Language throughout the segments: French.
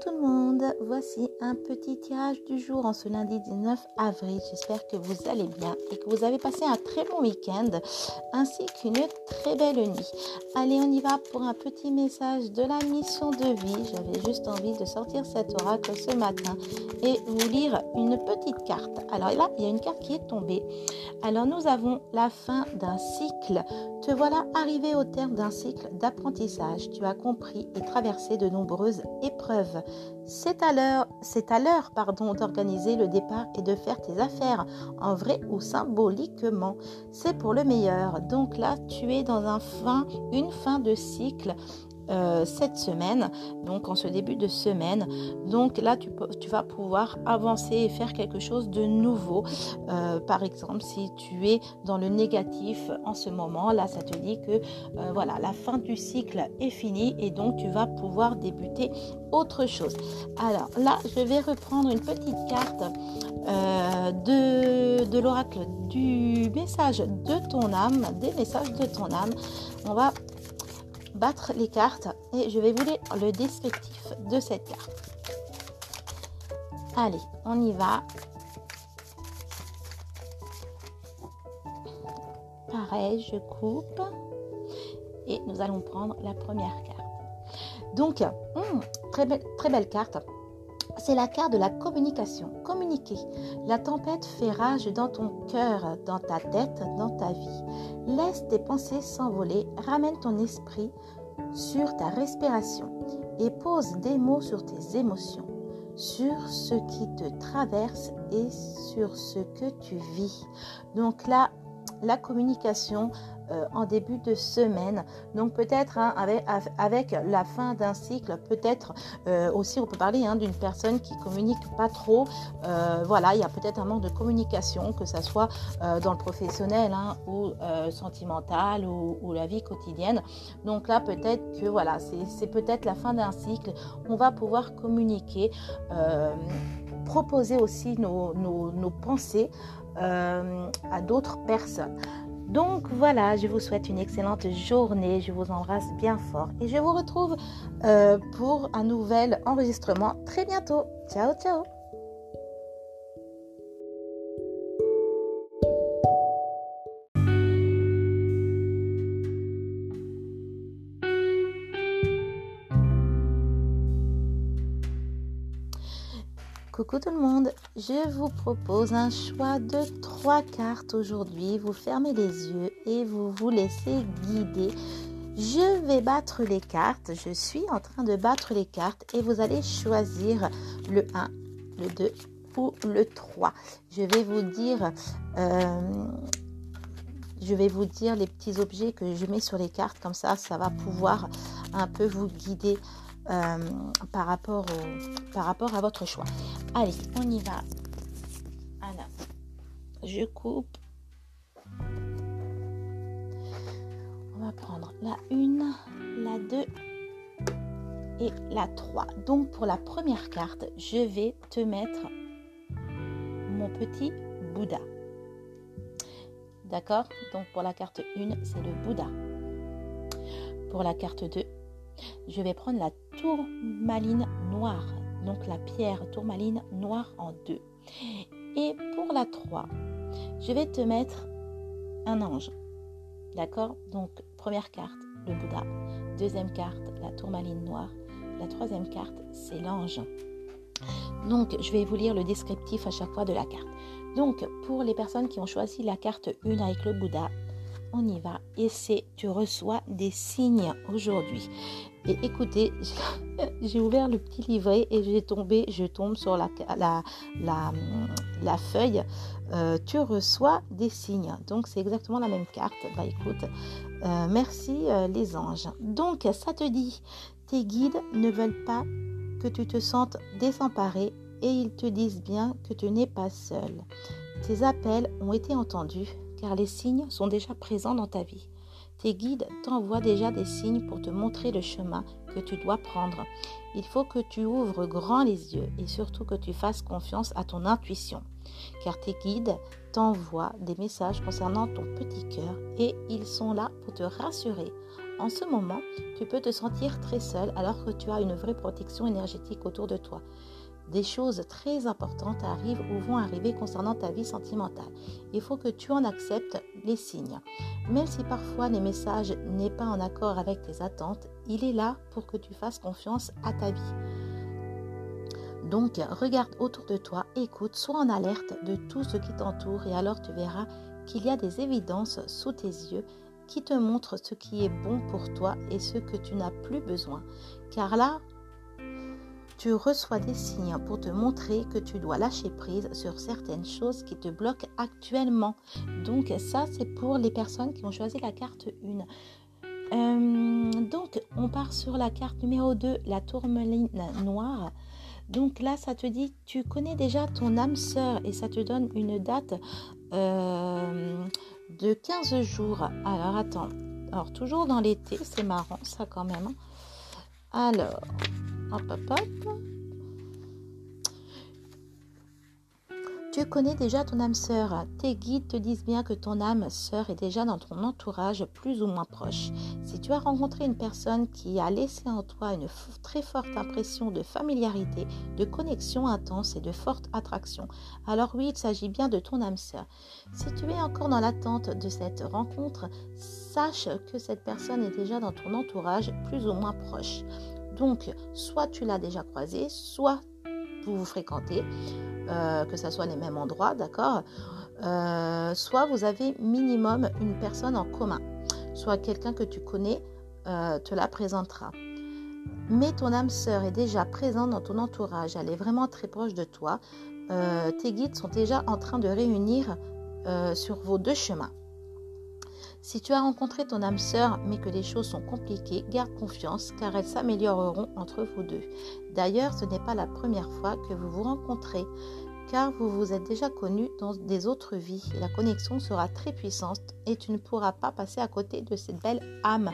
Tout le monde, voici un petit tirage du jour en ce lundi 19 avril. J'espère que vous allez bien et que vous avez passé un très bon week-end ainsi qu'une très belle nuit. Allez, on y va pour un petit message de la mission de vie. J'avais juste envie de sortir cet oracle ce matin et vous lire une petite carte. Alors là, il y a une carte qui est tombée. Alors nous avons la fin d'un cycle. Te voilà arrivé au terme d'un cycle d'apprentissage. Tu as compris et traversé de nombreuses épreuves. C'est à l'heure, c'est à l'heure, d'organiser le départ et de faire tes affaires, en vrai ou symboliquement. C'est pour le meilleur. Donc là, tu es dans un fin, une fin de cycle euh, cette semaine, donc en ce début de semaine. Donc là, tu, vas pouvoir avancer et faire quelque chose de nouveau. Euh, par exemple, si tu es dans le négatif en ce moment, là, ça te dit que euh, voilà, la fin du cycle est finie et donc tu vas pouvoir débuter autre chose. Alors là, je vais reprendre une petite carte de, de l'oracle du message de ton âme, des messages de ton âme. On va battre les cartes et je vais vous lire le descriptif de cette carte. Allez, on y va. Pareil, je coupe et nous allons prendre la première carte. Donc, hmm, très, belle, très belle carte. C'est la carte de la communication. La tempête fait rage dans ton cœur, dans ta tête, dans ta vie. Laisse tes pensées s'envoler, ramène ton esprit sur ta respiration et pose des mots sur tes émotions, sur ce qui te traverse et sur ce que tu vis. Donc là, la communication, euh, en début de semaine. Donc peut-être hein, avec, la fin d'un cycle, peut-être euh, aussi on peut parler hein, d'une personne qui communique pas trop. Euh, voilà, il y a peut-être un manque de communication, que ce soit dans le professionnel hein, ou sentimental ou, la vie quotidienne. Donc là peut-être que voilà, c'est peut-être la fin d'un cycle. On va pouvoir communiquer, proposer aussi nos pensées. À d'autres personnes. Donc voilà, je vous souhaite une excellente journée, je vous embrasse bien fort et je vous retrouve euh, pour un nouvel enregistrement très bientôt. Ciao, ciao Tout le monde, je vous propose un choix de trois cartes aujourd'hui. Vous fermez les yeux et vous vous laissez guider. Je vais battre les cartes, je suis en train de battre les cartes et vous allez choisir le 1, le 2 ou le 3. Je vais vous dire... Euh, je vais vous dire les petits objets que je mets sur les cartes, comme ça, ça va pouvoir un peu vous guider euh, par, rapport par rapport à votre choix. Allez, on y va. Alors, je coupe. On va prendre la 1, la 2 et la 3. Donc pour la première carte, je vais te mettre mon petit Bouddha. D'accord? Donc pour la carte 1, c'est le Bouddha. Pour la carte 2, je vais prendre la tourmaline noire, donc la pierre tourmaline noire en deux. Et pour la 3, je vais te mettre un ange. D'accord? Donc, première carte, le Bouddha. Deuxième carte, la tourmaline noire. La troisième carte, c'est l'ange. Donc, je vais vous lire le descriptif à chaque fois de la carte. Donc, pour les personnes qui ont choisi la carte 1 avec le Bouddha, on y va. Et c'est, tu reçois des signes aujourd'hui. Et écoutez, j'ai ouvert le petit livret et j'ai tombé, je tombe sur la, feuille. Euh, tu reçois des signes. Donc c'est exactement la même carte. Bah écoute, euh, merci euh, les anges. Donc ça te dit, tes guides ne veulent pas que tu te sentes désemparé et ils te disent bien que tu n'es pas seul. Tes appels ont été entendus car les signes sont déjà présents dans ta vie. Tes guides t'envoient déjà des signes pour te montrer le chemin que tu dois prendre. Il faut que tu ouvres grand les yeux et surtout que tu fasses confiance à ton intuition, car tes guides t'envoient des messages concernant ton petit cœur et ils sont là pour te rassurer en ce moment, tu peux te sentir très seul alors que tu as une vraie protection énergétique autour de toi. Des choses très importantes arrivent ou vont arriver concernant ta vie sentimentale. Il faut que tu en acceptes les signes. Même si parfois les messages n'est pas en accord avec tes attentes, il est là pour que tu fasses confiance à ta vie. Donc, regarde autour de toi, écoute, sois en alerte de tout ce qui t'entoure et alors tu verras qu'il y a des évidences sous tes yeux qui te montrent ce qui est bon pour toi et ce que tu n'as plus besoin. Car là, tu reçois des signes pour te montrer que tu dois lâcher prise sur certaines choses qui te bloquent actuellement. Donc ça, c'est pour les personnes qui ont choisi la carte 1. Euh, donc, on part sur la carte numéro 2, la tourmaline noire. Donc là, ça te dit, tu connais déjà ton âme sœur et ça te donne une date euh, de 15 jours. Alors attends, alors toujours dans l'été, c'est marrant ça quand même. Hein. Alors, hop hop hop. Tu connais déjà ton âme sœur. Tes guides te disent bien que ton âme sœur est déjà dans ton entourage plus ou moins proche. Si tu as rencontré une personne qui a laissé en toi une très forte impression de familiarité, de connexion intense et de forte attraction, alors oui, il s'agit bien de ton âme sœur. Si tu es encore dans l'attente de cette rencontre, sache que cette personne est déjà dans ton entourage plus ou moins proche. Donc, soit tu l'as déjà croisée, soit vous vous fréquentez. Euh, que ce soit les mêmes endroits, d'accord euh, Soit vous avez minimum une personne en commun, soit quelqu'un que tu connais euh, te la présentera. Mais ton âme sœur est déjà présente dans ton entourage, elle est vraiment très proche de toi. tes guides sont déjà en train de réunir sur vos deux chemins. Si tu as rencontré ton âme sœur mais que les choses sont compliquées, garde confiance car elles s'amélioreront entre vous deux. D'ailleurs, ce n'est pas la première fois que vous vous rencontrez car vous vous êtes déjà connus dans des autres vies. La connexion sera très puissante et tu ne pourras pas passer à côté de cette belle âme.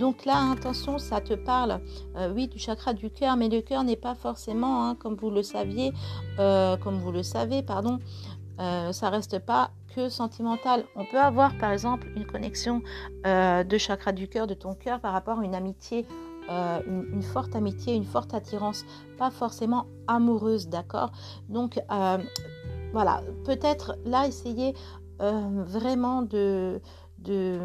Donc là, attention, ça te parle, euh, oui, du chakra du cœur, mais le cœur n'est pas forcément, hein, comme vous le saviez, euh, comme vous le savez, pardon, euh, ça reste pas que sentimental. On peut avoir par exemple une connexion euh, de chakra du cœur, de ton cœur par rapport à une amitié, euh, une, forte amitié, une forte attirance, pas forcément amoureuse, d'accord? Donc voilà, peut-être là essayer vraiment de, de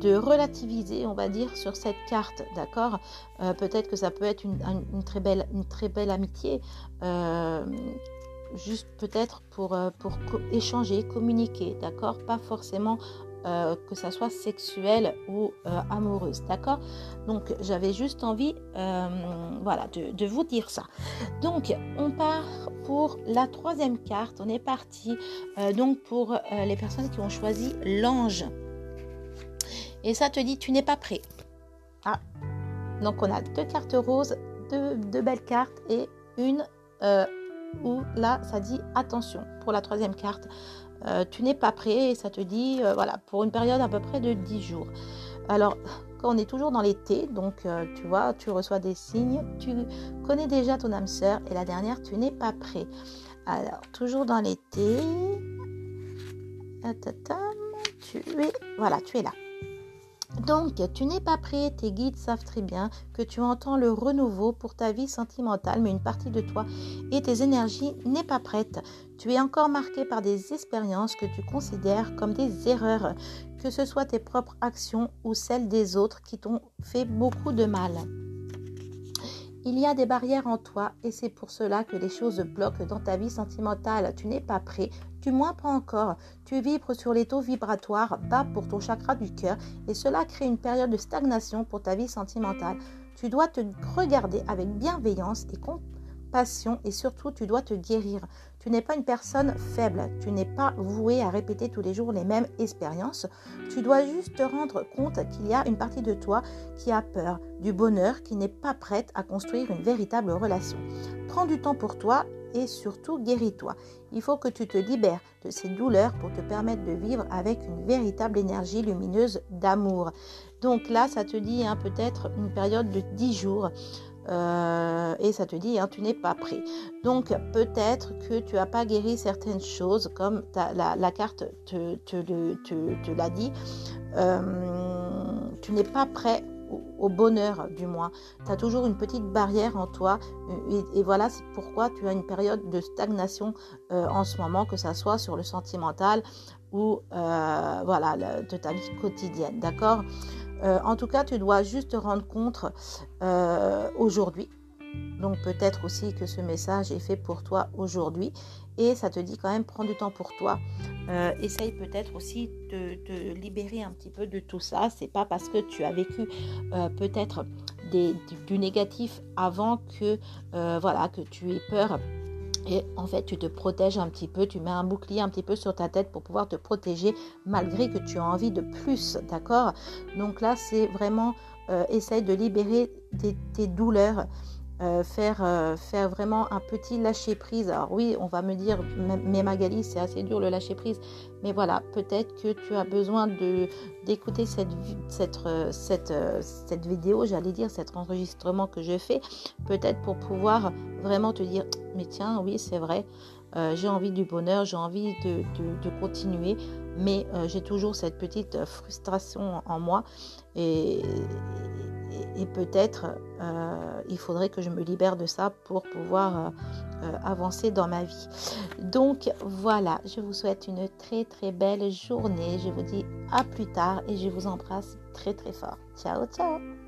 de relativiser, on va dire, sur cette carte, d'accord? Peut-être que ça peut être une, très, belle, une très belle amitié, juste peut-être pour, euh, échanger, communiquer, d'accord? Pas forcément euh, que ça soit sexuel ou euh, amoureuse, d'accord? Donc j'avais juste envie, de, vous dire ça. Donc on part pour la troisième carte. On est parti donc pour les personnes qui ont choisi l'ange. Et ça te dit tu n'es pas prêt. Ah, donc on a deux cartes roses, deux belles cartes et une où là, ça dit attention pour la troisième carte. Euh, tu n'es pas prêt et ça te dit, euh, voilà, pour une période à peu près de 10 jours. Alors, quand on est toujours dans l'été, donc euh, tu vois, tu reçois des signes, tu connais déjà ton âme sœur et la dernière, tu n'es pas prêt. Alors, toujours dans l'été, tu es, voilà, tu es là. Donc, tu n'es pas prêt, tes guides savent très bien que tu entends le renouveau pour ta vie sentimentale, mais une partie de toi et tes énergies n'est pas prête. Tu es encore marqué par des expériences que tu considères comme des erreurs, que ce soit tes propres actions ou celles des autres qui t'ont fait beaucoup de mal. Il y a des barrières en toi et c'est pour cela que les choses bloquent dans ta vie sentimentale. Tu n'es pas prêt, tu moins pas encore. Tu vibres sur les taux vibratoires bas pour ton chakra du cœur et cela crée une période de stagnation pour ta vie sentimentale. Tu dois te regarder avec bienveillance et compassion et surtout tu dois te guérir. Tu n'es pas une personne faible, tu n'es pas voué à répéter tous les jours les mêmes expériences. Tu dois juste te rendre compte qu'il y a une partie de toi qui a peur du bonheur, qui n'est pas prête à construire une véritable relation. Prends du temps pour toi et surtout guéris-toi. Il faut que tu te libères de ces douleurs pour te permettre de vivre avec une véritable énergie lumineuse d'amour. Donc là, ça te dit hein, peut-être une période de 10 jours. Euh, et ça te dit, hein, tu n'es pas prêt. Donc peut-être que tu n'as pas guéri certaines choses, comme la, carte te, te, te, l'a dit. Euh, tu n'es pas prêt au, bonheur du moins. Tu as toujours une petite barrière en toi et, voilà pourquoi tu as une période de stagnation en ce moment, que ça soit sur le sentimental ou voilà de ta vie quotidienne. D'accord? En tout cas, tu dois juste te rendre compte aujourd'hui donc peut-être aussi que ce message est fait pour toi aujourd'hui et ça te dit quand même prends du temps pour toi. Euh, essaye peut-être aussi de te libérer un petit peu de tout ça. C'est pas parce que tu as vécu euh, peut-être du, négatif avant que euh, voilà que tu aies peur. Et en fait, tu te protèges un petit peu, tu mets un bouclier un petit peu sur ta tête pour pouvoir te protéger malgré que tu as envie de plus, d'accord? Donc là, c'est vraiment, essaye de libérer tes douleurs, euh, faire, euh, faire vraiment un petit lâcher prise. Alors oui, on va me dire, mais Magali, c'est assez dur le lâcher prise. Mais voilà, peut-être que tu as besoin de d'écouter cette, cette, euh, cette, cette vidéo, j'allais dire, cet enregistrement que je fais, peut-être pour pouvoir vraiment te dire, mais tiens, oui, c'est vrai, j'ai envie du bonheur, j'ai envie de, de, continuer, mais j'ai toujours cette petite frustration en moi. Et, peut-être euh, il faudrait que je me libère de ça pour pouvoir euh, euh, avancer dans ma vie. Donc voilà, je vous souhaite une très très belle journée. Je vous dis à plus tard et je vous embrasse très très fort. Ciao ciao